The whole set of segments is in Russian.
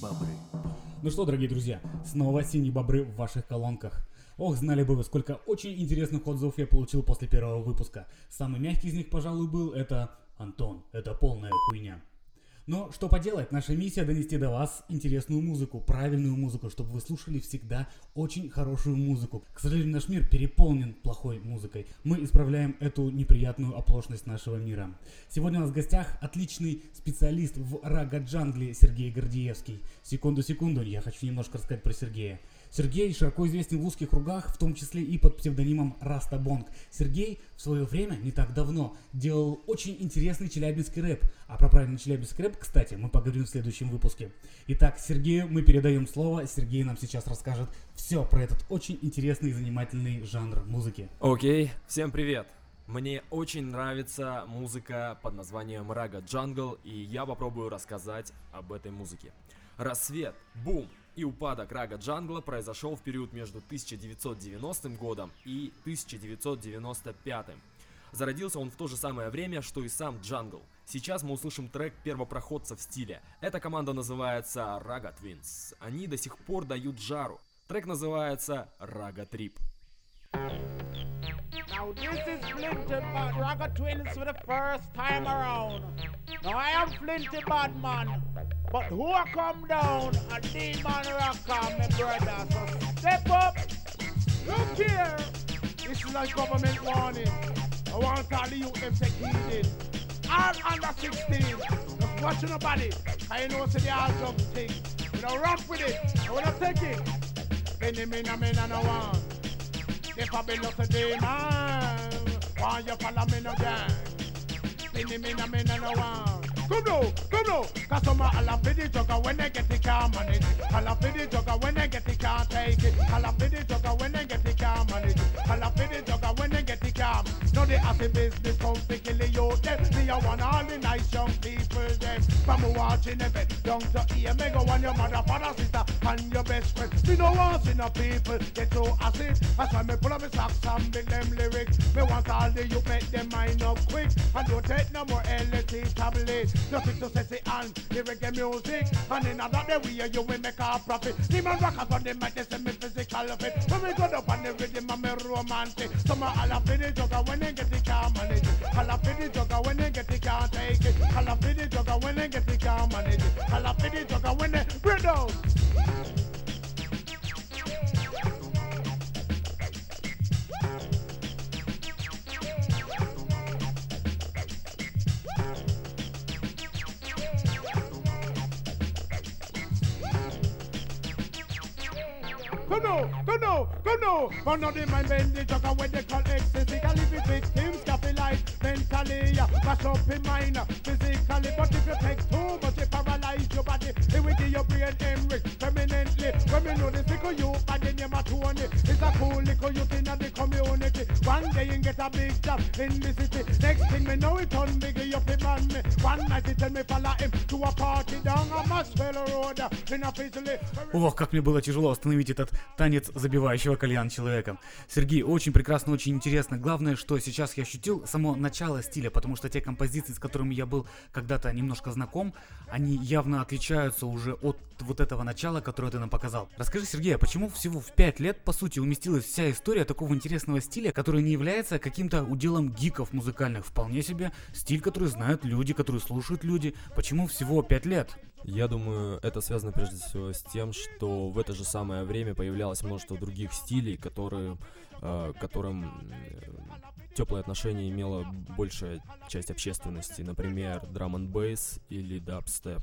бобры. Ну что, дорогие друзья, снова синие бобры в ваших колонках. Ох, знали бы вы, сколько очень интересных отзывов я получил после первого выпуска. Самый мягкий из них, пожалуй, был это «Антон, это полная хуйня». Но что поделать, наша миссия донести до вас интересную музыку, правильную музыку, чтобы вы слушали всегда очень хорошую музыку. К сожалению, наш мир переполнен плохой музыкой. Мы исправляем эту неприятную оплошность нашего мира. Сегодня у нас в гостях отличный специалист в рага-джангле Сергей Гордеевский. Секунду-секунду, я хочу немножко рассказать про Сергея. Сергей широко известен в узких кругах, в том числе и под псевдонимом Раста Бонг. Сергей в свое время, не так давно, делал очень интересный челябинский рэп. А про правильный челябинский рэп, кстати, мы поговорим в следующем выпуске. Итак, Сергею мы передаем слово. Сергей нам сейчас расскажет все про этот очень интересный и занимательный жанр музыки. Окей, всем привет! Мне очень нравится музыка под названием Рага Джангл, и я попробую рассказать об этой музыке. Рассвет, бум, и упадок рага джангла произошел в период между 1990 годом и 1995. Зародился он в то же самое время, что и сам джангл. Сейчас мы услышим трек первопроходца в стиле. Эта команда называется Ragga Twins. Они до сих пор дают жару. Трек называется Raga Trip. Now this is Flinty Bad Raga Twins for the first time around. Now I am Flinty Bad man, but who come down a demon rocker, my brother. So step up, look here. This is like government warning. I want all the youth them take heed. All under 16, just watch your body. I know say they all some thing. You know, rough with it. I wanna take it. Any me na me na no one. I be look a demon, why you follow me no gang? Any me na me na no one. Come now, come now, some a la for the jugger when they get can't manage. A la for the jugger when they get it can't take it. La for the jugger when they get it can't manage. La for the jugger when they get it can't. No they have the business come to kill the youth them. Me a want all the nice young people them. From watching event down to here, me go on your mother, father, sister, and your best friend. Me no want see no people get too acid. That's why me pull up my socks and big them lyrics. Me want all the youth make them mind up quick and don't take no more LSD tablets. Stick to sexy and the reggae music. And in another way you will make a profit. Demon rockers on the mic, they send me physical fit. When we go up on the rhythm, I'm a romantic. Some are all up in the jugger when they get the can't manage. All up in the jugger when they get the can't take it. All up in the jugger when they get the can't manage. All up in the jugger when they break down. Go no. One of them the jugger when they call ecstasy. Can live with victims, capitalize mentally. Mash up in mind, Tony. It's a cool little youth in the community. One day you get a big job in the city. Next thing we know it on big up on me. One night he tell me follow him to a party Ох, как мне было тяжело остановить этот танец забивающего кальян человека. Сергей, очень прекрасно, очень интересно. Главное, что сейчас я ощутил само начало стиля, потому что те композиции, с которыми я был когда-то немножко знаком, они явно отличаются уже от вот этого начала, которое ты нам показал. Расскажи, Сергей, а почему всего в 5 лет, по сути, уместилась вся история такого интересного стиля, который не является каким-то уделом гиков музыкальных? Вполне себе стиль, который знают люди, который слушают люди. Почему всего 5 лет? Я думаю, это связано прежде всего с тем, что в это же самое время появлялось множество других стилей, которые, э, которым теплое отношение имела большая часть общественности, например, драм н бейс или дабстеп.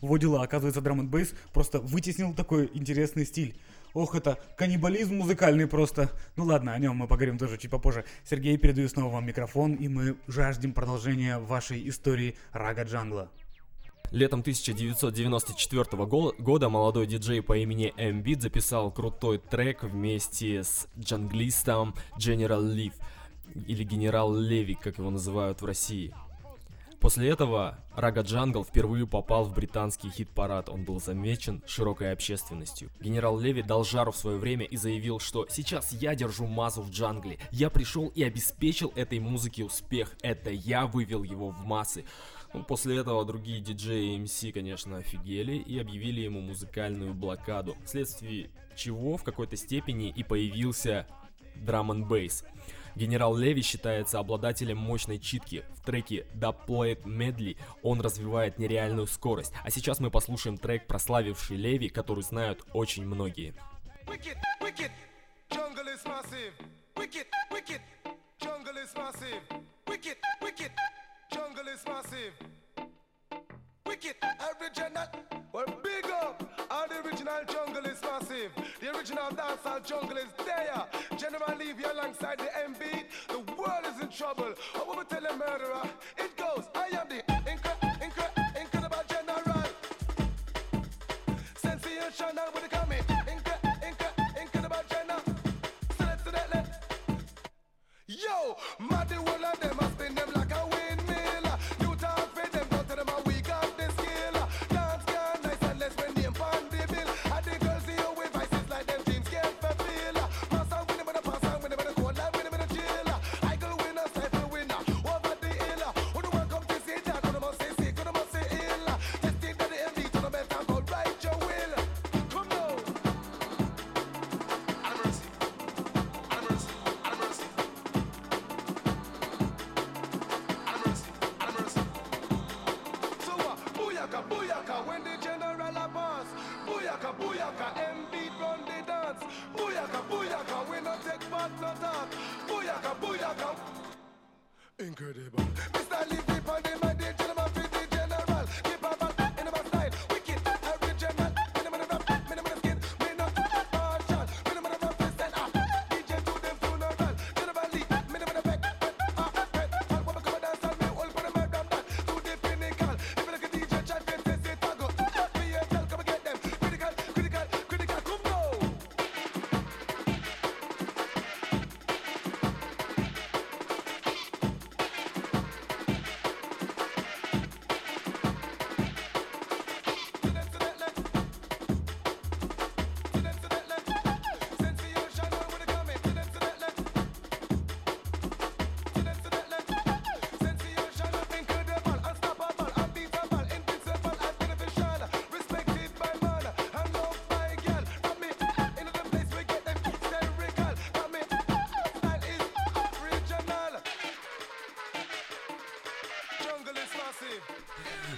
Во дела, оказывается, драм н бейс просто вытеснил такой интересный стиль. Ох, это каннибализм музыкальный просто. Ну ладно, о нем мы поговорим тоже чуть попозже. Сергей, передаю снова вам микрофон, и мы жаждем продолжения вашей истории Рага Джангла. Летом 1994 го- года молодой диджей по имени Эмбит записал крутой трек вместе с джанглистом General Leaf, или Генерал Леви, как его называют в России. После этого Рага Джангл впервые попал в британский хит-парад, он был замечен широкой общественностью. Генерал Леви дал жару в свое время и заявил, что сейчас я держу мазу в джангле, я пришел и обеспечил этой музыке успех, это я вывел его в массы. Ну, после этого другие диджеи и MC, конечно, офигели и объявили ему музыкальную блокаду, вследствие чего в какой-то степени и появился драм н бейс. Генерал Леви считается обладателем мощной читки. В треке Dub Plate Medley он развивает нереальную скорость. А сейчас мы послушаем трек, прославивший Леви, который знают очень многие. Wicked, wicked, jungle is massive. Wicked, wicked, jungle is massive. Wicked, wicked, jungle is massive. Wicked, original, well big up. All the original jungle is massive. The original dancehall jungle is there. General leave you alongside the M beat. The world is in trouble. What will we tell a murderer? It goes, I am the incre- incre- incredible general. Sensational with the coming. Incredible. Yo, mad the whole of them, I spin them like a windmill. Booyaka, M beat run the dance. Booyaka, booyaka, we no take part no talk. Booyaka, booyaka. Incredible.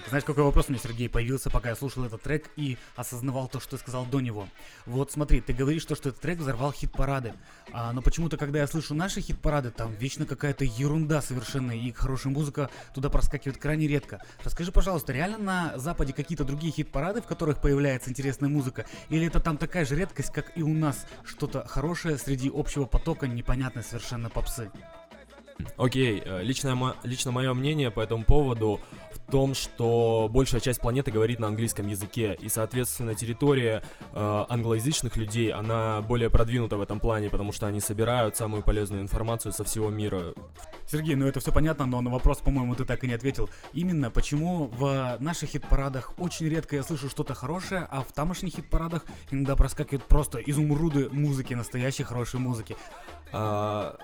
Знаешь, какой вопрос у меня, Сергей, появился, пока я слушал этот трек и осознавал то, что сказал до него. Вот смотри, ты говоришь, то, что этот трек взорвал хит-парады. А, но почему-то, когда я слышу наши хит-парады, там вечно какая-то ерунда совершенно, и хорошая музыка туда проскакивает крайне редко. Расскажи, пожалуйста, реально на Западе какие-то другие хит-парады, в которых появляется интересная музыка? Или это там такая же редкость, как и у нас? Что-то хорошее среди общего потока непонятной совершенно попсы. Окей, э, личное, мо- лично мое мнение по этому поводу том, что большая часть планеты говорит на английском языке, и, соответственно, территория э, англоязычных людей, она более продвинута в этом плане, потому что они собирают самую полезную информацию со всего мира. Сергей, ну это все понятно, но на вопрос, по-моему, ты так и не ответил. Именно почему в наших хит-парадах очень редко я слышу что-то хорошее, а в тамошних хит-парадах иногда проскакивают просто изумруды музыки, настоящей хорошей музыки. А,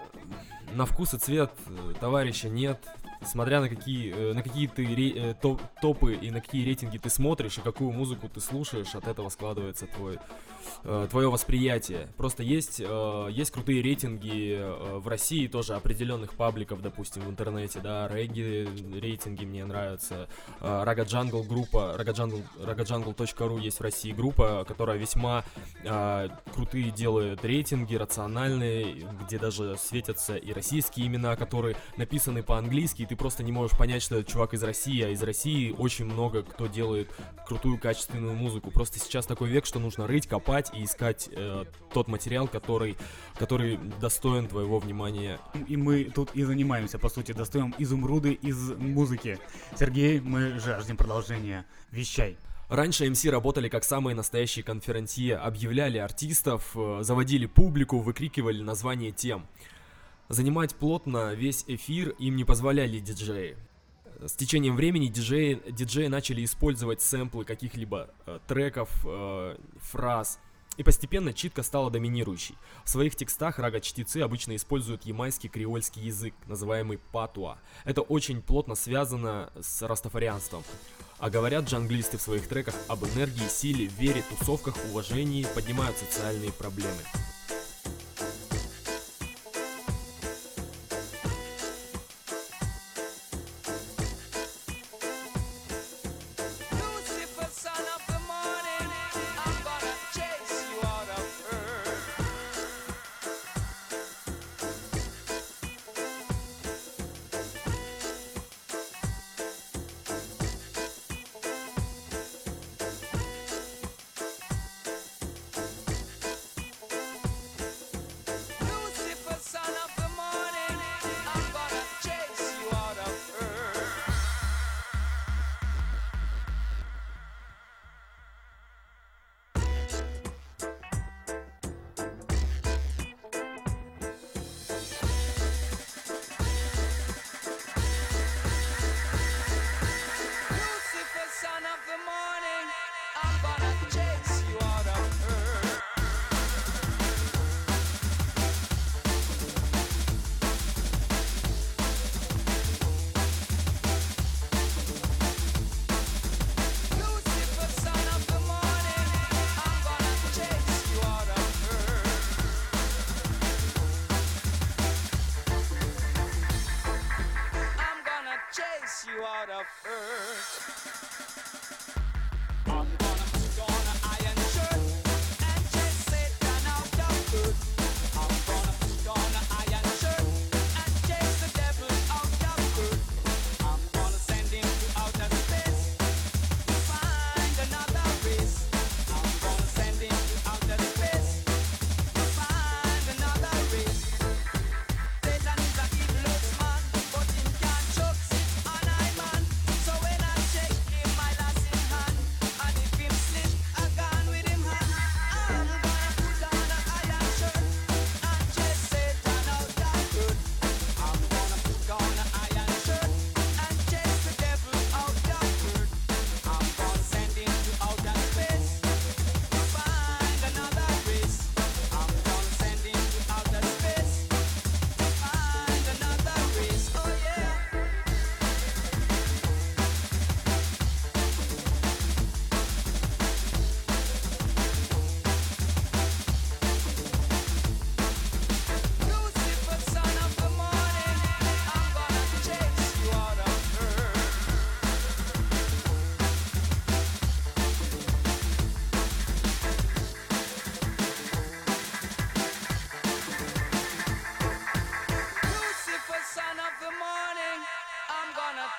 на вкус и цвет э, товарища нет. Смотря на какие, э, на какие ты э, топ- топы и на какие рейтинги ты смотришь, и какую музыку ты слушаешь, от этого складывается твой, э, твое восприятие. Просто есть, есть крутые рейтинги в России тоже определенных пабликов, допустим, в интернете, да, регги рейтинги мне нравятся. Raga Jungle группа, Raga Jungle, ragajungle.ru есть в России группа, которая весьма крутые делает рейтинги, рациональные, где даже светятся и российские имена, которые написаны по-английски, и ты просто не можешь понять, что это чувак из России, а из России очень много кто делает крутую качественную музыку. Просто сейчас такой век, что нужно рыть, копать и искать э, тот материал, который, который достоин твоего внимания. И мы тут и занимаемся, по сути, достаем изумруды из музыки. Сергей, мы жаждем продолжения. Вещай. Раньше MC работали как самые настоящие конференсье, объявляли артистов, э, заводили публику, выкрикивали название тем. Занимать плотно весь эфир им не позволяли диджеи. С течением времени диджеи, диджеи начали использовать сэмплы каких-либо э, треков, э, фраз, И постепенно читка стала доминирующей. В своих текстах рага-чтецы обычно используют ямайский креольский язык, называемый патуа. Это очень плотно связано с растафарианством. А говорят джанглисты в своих треках об энергии, силе, вере, тусовках, уважении, поднимают социальные проблемы.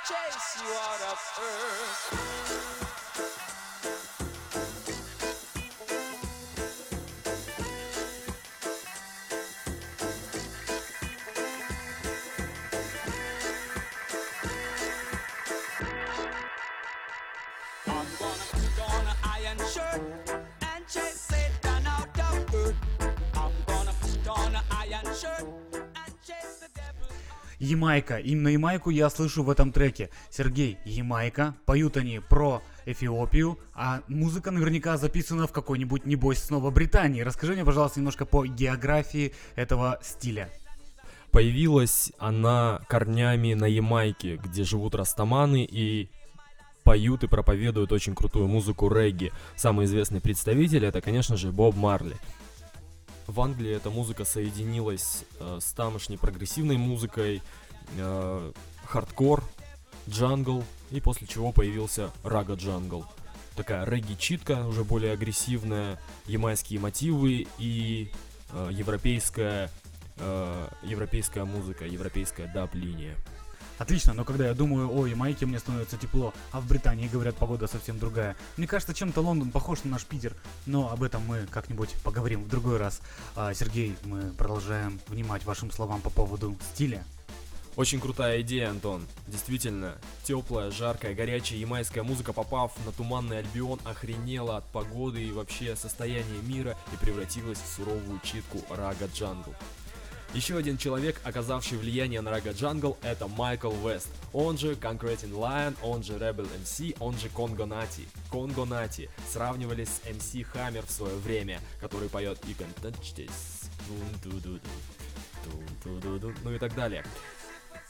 Chase you out of earth. Ямайка. Именно Ямайку я слышу в этом треке. Сергей, Ямайка. Поют они про Эфиопию, а музыка наверняка записана в какой-нибудь, небось, снова Британии. Расскажи мне, пожалуйста, немножко по географии этого стиля. Появилась она корнями на Ямайке, где живут растаманы и поют и проповедуют очень крутую музыку регги. Самый известный представитель это, конечно же, Боб Марли. В Англии эта музыка соединилась э, с тамошней прогрессивной музыкой, э, хардкор, джангл, и после чего появился рага джангл. Такая регги-читка, уже более агрессивная, ямайские мотивы и э, европейская, э, европейская музыка, европейская даб-линия. Отлично, но когда я думаю о Ямайке, мне становится тепло, а в Британии, говорят, погода совсем другая. Мне кажется, чем-то Лондон похож на наш Питер, но об этом мы как-нибудь поговорим в другой раз. А, Сергей, мы продолжаем внимать вашим словам по поводу стиля. Очень крутая идея, Антон. Действительно, теплая, жаркая, горячая ямайская музыка, попав на туманный Альбион, охренела от погоды и вообще состояния мира и превратилась в суровую читку Рага Джангл. Еще один человек, оказавший влияние на Рага Джангл, это Майкл Вест. Он же Conquering Lion, он же Rebel MC, он же Congo Natty. Congo Natty сравнивали с MC Hammer в свое время, который поет You can touch this, ну и так далее.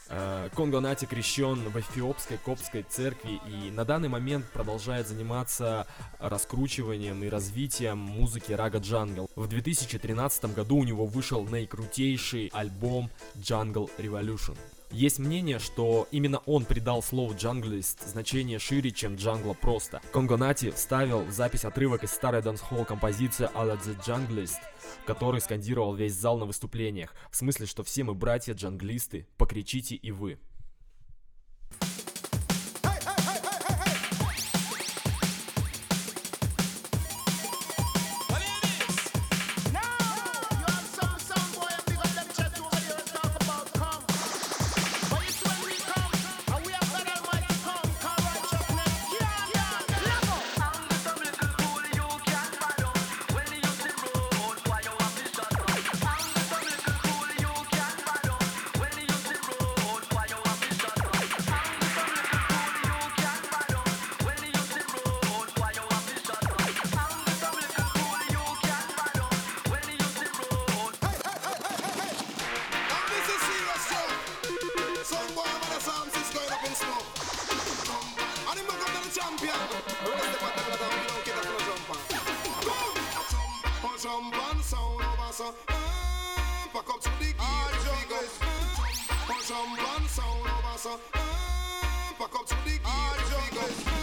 Э, Congo Natty крещен в эфиопской коптской церкви и на данный момент продолжает заниматься раскручиванием и развитием музыки Рага Джангл. В 2013 году у него вышел наикрутейший альбом Jungle Revolution. Есть мнение, что именно он придал слову джанглист значение шире, чем джангла просто. Congo Natty вставил в запись отрывок из старой дансхолл композиции «Alla the Junglist», который скандировал весь зал на выступлениях. В смысле, что все мы братья джанглисты, покричите и вы. Champion. Rest the battle that we don't get a full jump on. Go! Jump on sound over so. Eh, Pack up to the we go. Oh, jump on sound over so. Eh, Pack up to the we go. Oh,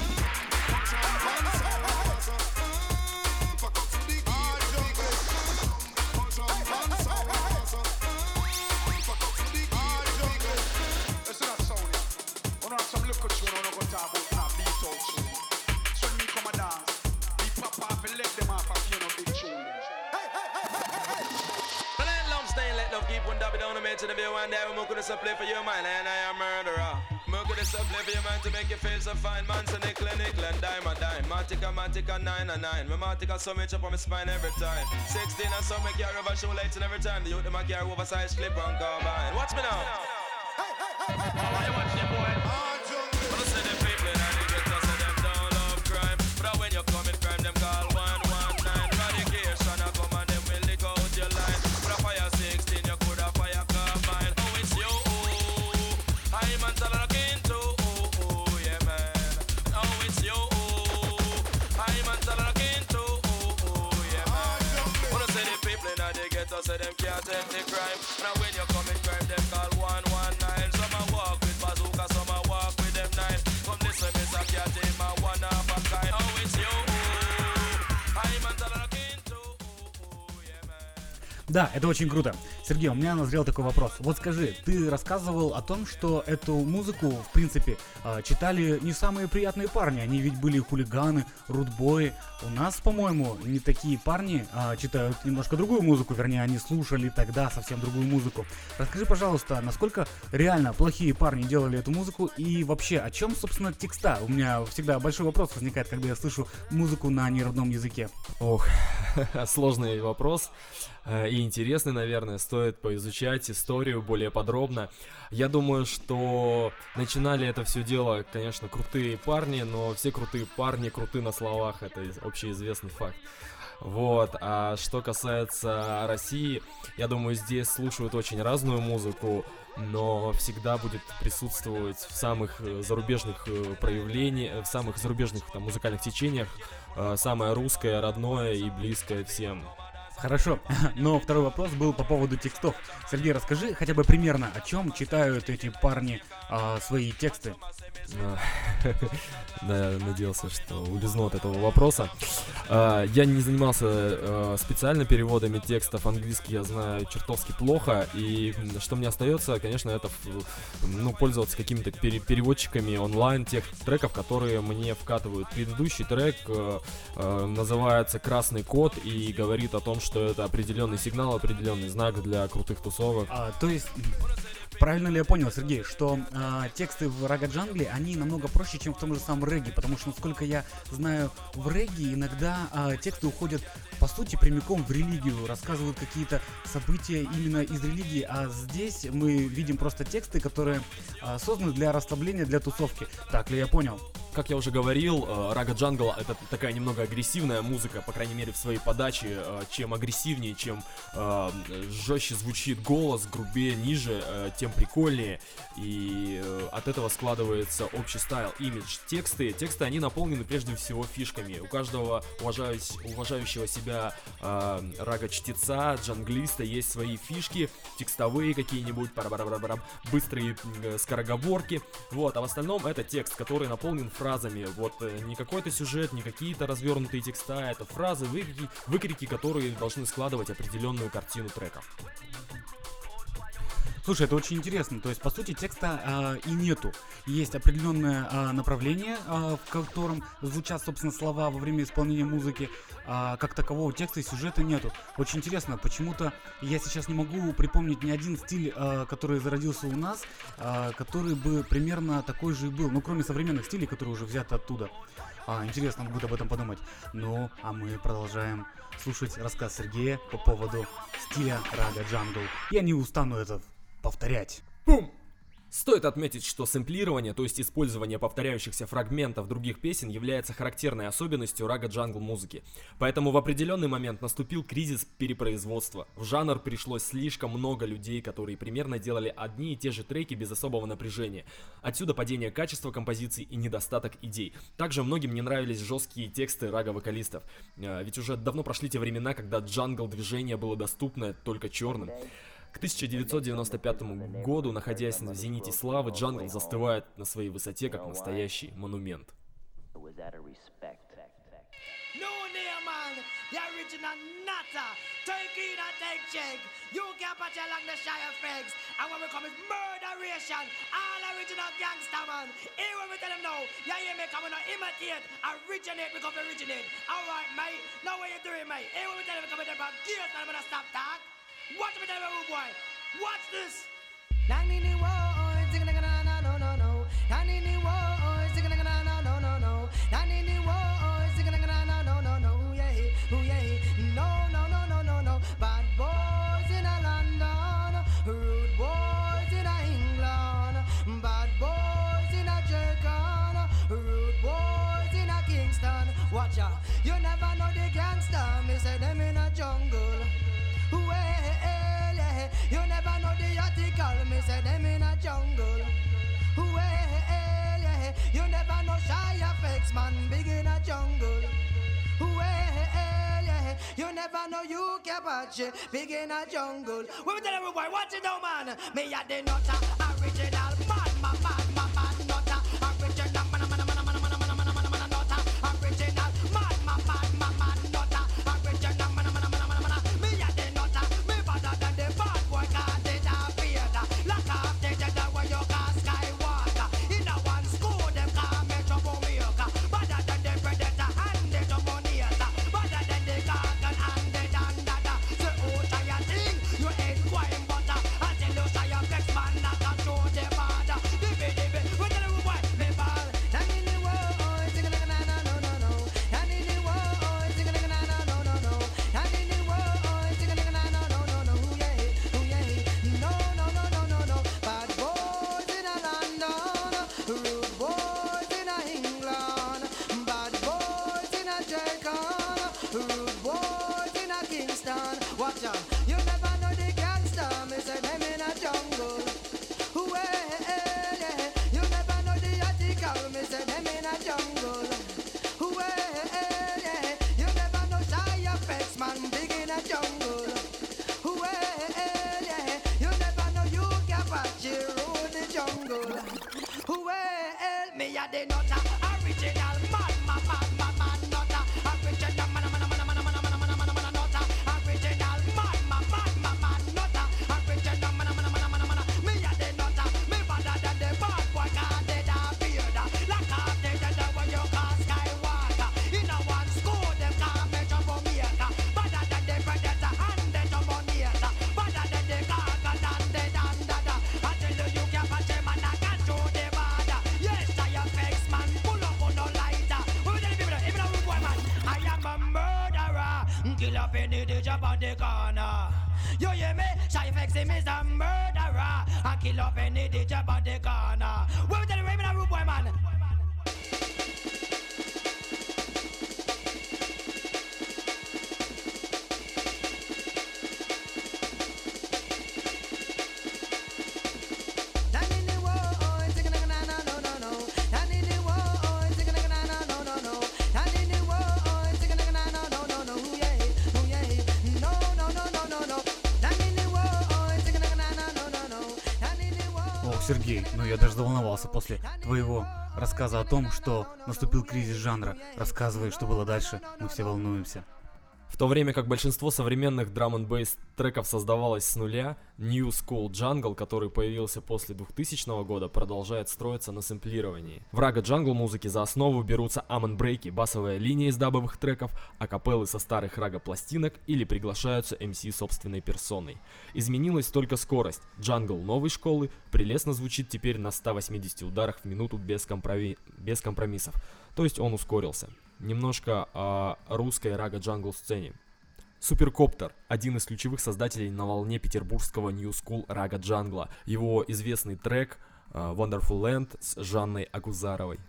dabbing the you one day. We're gonna play for your mind, and I am murderer. We're gonna play for your mind to make you feel so fine. Man, so nickel nickel and dime a dime. Matica, matica, nine and nine. Me matica, so much up on my spine every time. 16 and some make carry over shoelaces and every time. The youth, them a carry oversized clip and combine. Watch me now. Да, это очень круто. Сергей, у меня назрел такой вопрос. Вот скажи, ты рассказывал о том, что эту музыку, в принципе, э, читали не самые приятные парни. Они ведь были хулиганы, рудбои. У нас, по-моему, не такие парни а, читают немножко другую музыку, вернее, они слушали тогда совсем другую музыку. Расскажи, пожалуйста, насколько реально плохие парни делали эту музыку и вообще, о чем, собственно, текста? У меня всегда большой вопрос возникает, когда я слышу музыку на неродном языке. Ох, сложный вопрос и интересный, наверное, стоит поизучать историю более подробно. Я думаю, что начинали это все дело, конечно, крутые парни, но все крутые парни круты на словах, это из- общеизвестный факт. Вот, а что касается России, я думаю, здесь слушают очень разную музыку, но всегда будет присутствовать в самых э, зарубежных э, проявлениях, в самых зарубежных там музыкальных течениях э, самое русское, родное и близкое всем. Хорошо, но второй вопрос был по поводу текстов. Сергей, расскажи хотя бы примерно, о чем читают эти парни а, свои тексты. Надеялся, что улизну от этого вопроса. А, Я не занимался э, специально переводами текстов. Английский я знаю чертовски плохо. И что мне остается, конечно, это ну, пользоваться какими-то пере- переводчиками онлайн тех треков, которые мне вкатывают. Предыдущий трек э, э, называется «Красный код» и говорит о том, что это определенный сигнал, определенный знак для крутых тусовок. А, то есть, Правильно ли я понял, Сергей, что а, тексты в рага джангле, они намного проще, чем в том же самом регги, потому что, насколько я знаю, в регги иногда а, тексты уходят, по сути, прямиком в религию, рассказывают какие-то события именно из религии, а здесь мы видим просто тексты, которые а, созданы для расслабления, для тусовки. Так ли я понял? Как я уже говорил, э, Рага Джангл это такая немного агрессивная музыка, по крайней мере в своей подаче. э, Чем агрессивнее, чем э, жестче звучит голос, грубее, ниже, тем прикольнее. И от этого складывается общий style, имидж. Тексты, тексты они наполнены прежде всего фишками. У каждого уважающ- уважающего себя рага-чтеца, джанглиста есть свои фишки, текстовые какие-нибудь, быстрые скороговорки. Вот, а в остальном это текст, который наполнен фразами. Вот э, не какой-то сюжет, не какие-то развернутые текста, это фразы, выкрики, выкрики, которые должны складывать определенную картину трека. Слушай, это очень интересно. То есть, по сути, текста а, и нету. Есть определенное а, направление, а, в котором звучат, собственно, слова во время исполнения музыки. А, как такового текста и сюжета нету. Очень интересно, почему-то я сейчас не могу припомнить ни один стиль, а, который зародился у нас, а, который бы примерно такой же и был. Ну, кроме современных стилей, которые уже взяты оттуда. А, интересно будет об этом подумать. Ну, а мы продолжаем слушать рассказ Сергея по поводу стиля рага джангл. Я не устану это повторять. Бум! Стоит отметить, что сэмплирование, то есть использование повторяющихся фрагментов других песен, является характерной особенностью рага джангл музыки. Поэтому в определенный момент наступил кризис перепроизводства. В жанр пришлось слишком много людей, которые примерно делали одни и те же треки без особого напряжения. Отсюда падение качества композиций и недостаток идей. Также многим не нравились жесткие тексты рага-вокалистов. Э, Ведь уже давно прошли те времена, когда джангл движение было доступно только черным. К 1995 году, находясь в зените славы, джангл застывает на своей высоте, как настоящий монумент. No name man, the original. Take in and take check. You can't patch along the shy effects. And when we come is murderation. All original gangster man. Here when we tell them no. Yeah, yeah, me come and imitate. Originate, we come originate. Alright, mate. Now what you doing, mate? Here when we tell them come with about gears, man, I'm gonna stop talk. Watch me, boy. Watch this. Never know you can watch it, big in a jungle. We tell everybody, watch it now, man. Me a the nutter, they not a Сергей, ну я даже заволновался после твоего рассказа о том, что наступил кризис жанра. Рассказывай, что было дальше, мы все волнуемся. В то время как большинство современных драм н бейс треков создавалось с нуля, New School Jungle, который появился после 2000 года, продолжает строиться на сэмплировании. В рага джангл музыки за основу берутся амон брейки, басовая линия из дабовых треков, акапеллы со старых рага пластинок или приглашаются MC собственной персоной. Изменилась только скорость. Джангл новой школы прелестно звучит теперь на 180 ударах в минуту без, компрови- без компромиссов. То есть он ускорился. Немножко о русской рага джангл сцене. Суперкоптер – один из ключевых создателей на волне петербургского New School рага джангла. Его известный трек э, Wonderful Land с Жанной Агузаровой.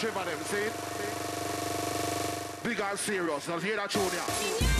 Trevor them, see? Big and serious. Now hear that tune here.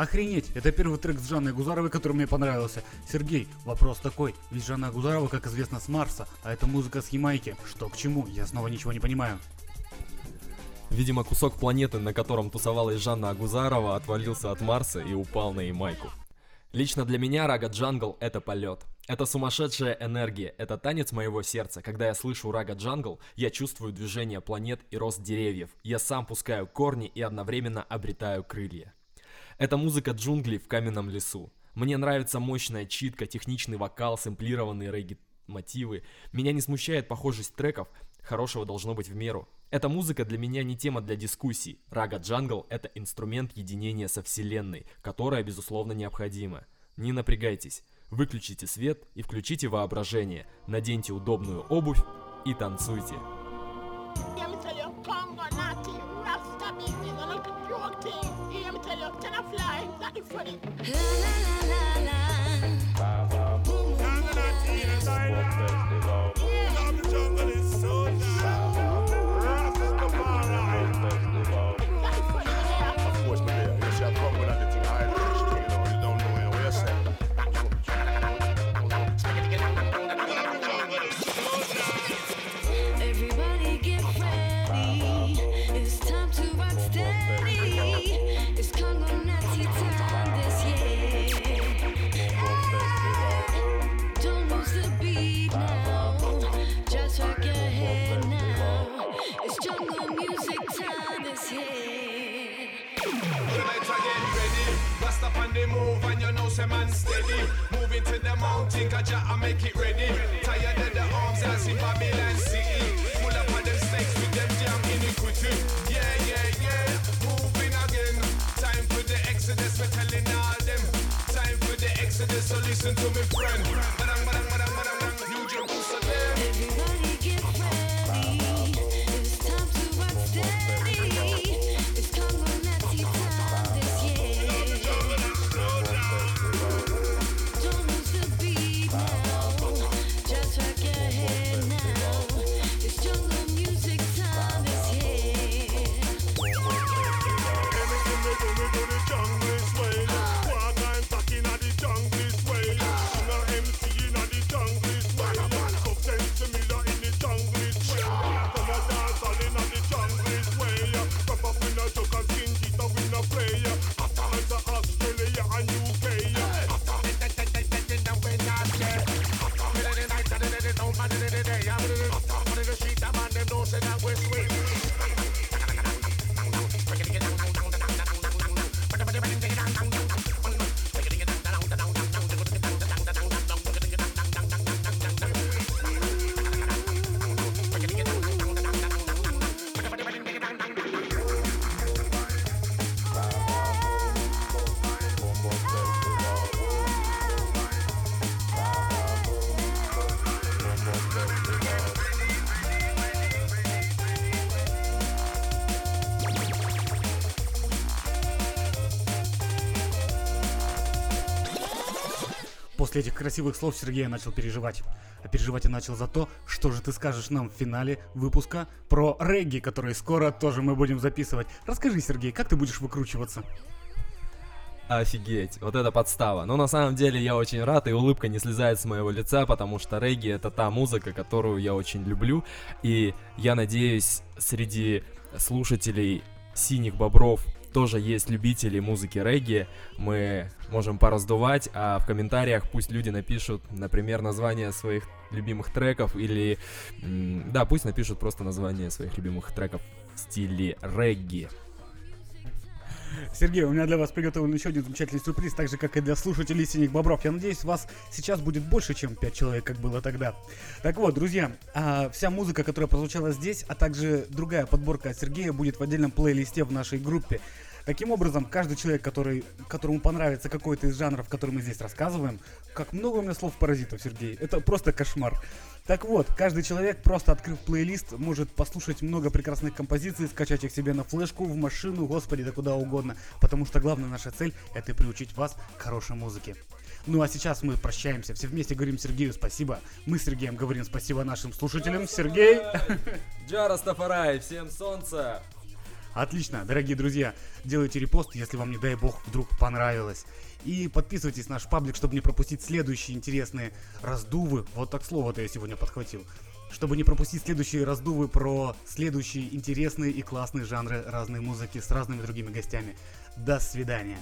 Охренеть, это первый трек с Жанной Агузаровой, который мне понравился. Сергей, вопрос такой, ведь Жанна Агузарова, как известно, с Марса, а это музыка с Ямайки. Что к чему? Я снова ничего не понимаю. Видимо, кусок планеты, на котором тусовалась Жанна Агузарова, отвалился от Марса и упал на Ямайку. Лично для меня Рага Джангл — это полет. Это сумасшедшая энергия, это танец моего сердца. Когда я слышу Рага Джангл, я чувствую движение планет и рост деревьев. Я сам пускаю корни и одновременно обретаю крылья. Это музыка джунглей в каменном лесу. Мне нравится мощная читка, техничный вокал, сэмплированные регги мотивы. Меня не смущает похожесть треков, хорошего должно быть в меру. Эта музыка для меня не тема для дискуссий. Рага Джангл — это инструмент единения со вселенной, которая, безусловно, необходима. Не напрягайтесь. Выключите свет и включите воображение. Наденьте удобную обувь и танцуйте. Funny. To the mountain, cause I make it ready. Tired of the arms that's in Babylon City. Full up on them snakes with them damn iniquity. Yeah, yeah, yeah. Moving again. Time for the exodus, we're telling all them. Time for the exodus, so listen to me, friend. После этих красивых слов Сергей начал переживать. А переживать я начал за то, что же ты скажешь нам в финале выпуска про регги, который скоро тоже мы будем записывать. Расскажи, Сергей, как ты будешь выкручиваться? Офигеть, вот это подстава. Но на самом деле я очень рад, и улыбка не слезает с моего лица, потому что регги это та музыка, которую я очень люблю. И я надеюсь, среди слушателей синих бобров тоже есть любители музыки регги. Мы можем пораздувать, а в комментариях пусть люди напишут, например, название своих любимых треков или... Да, пусть напишут просто название своих любимых треков в стиле регги. Сергей, у меня для вас приготовлен еще один замечательный сюрприз, так же, как и для слушателей «Синих бобров». Я надеюсь, вас сейчас будет больше, чем 5 человек, как было тогда. Так вот, друзья, а, вся музыка, которая прозвучала здесь, а также другая подборка от Сергея будет в отдельном плейлисте в нашей группе. Таким образом, каждый человек, который, которому понравится какой-то из жанров, который мы здесь рассказываем, как много у меня слов паразитов, Сергей, это просто кошмар. Так вот, каждый человек, просто открыв плейлист, может послушать много прекрасных композиций, скачать их себе на флешку, в машину, господи, да куда угодно. Потому что главная наша цель – это приучить вас к хорошей музыке. Ну а сейчас мы прощаемся, все вместе говорим Сергею спасибо. Мы с Сергеем говорим спасибо нашим слушателям. Сергей! Джа Растафарай, всем солнца! Отлично, дорогие друзья, делайте репост, если вам, не дай бог, вдруг понравилось. И подписывайтесь на наш паблик, чтобы не пропустить следующие интересные раздувы. Вот так слово-то я сегодня подхватил. Чтобы не пропустить следующие раздувы про следующие интересные и классные жанры разной музыки с разными другими гостями. До свидания.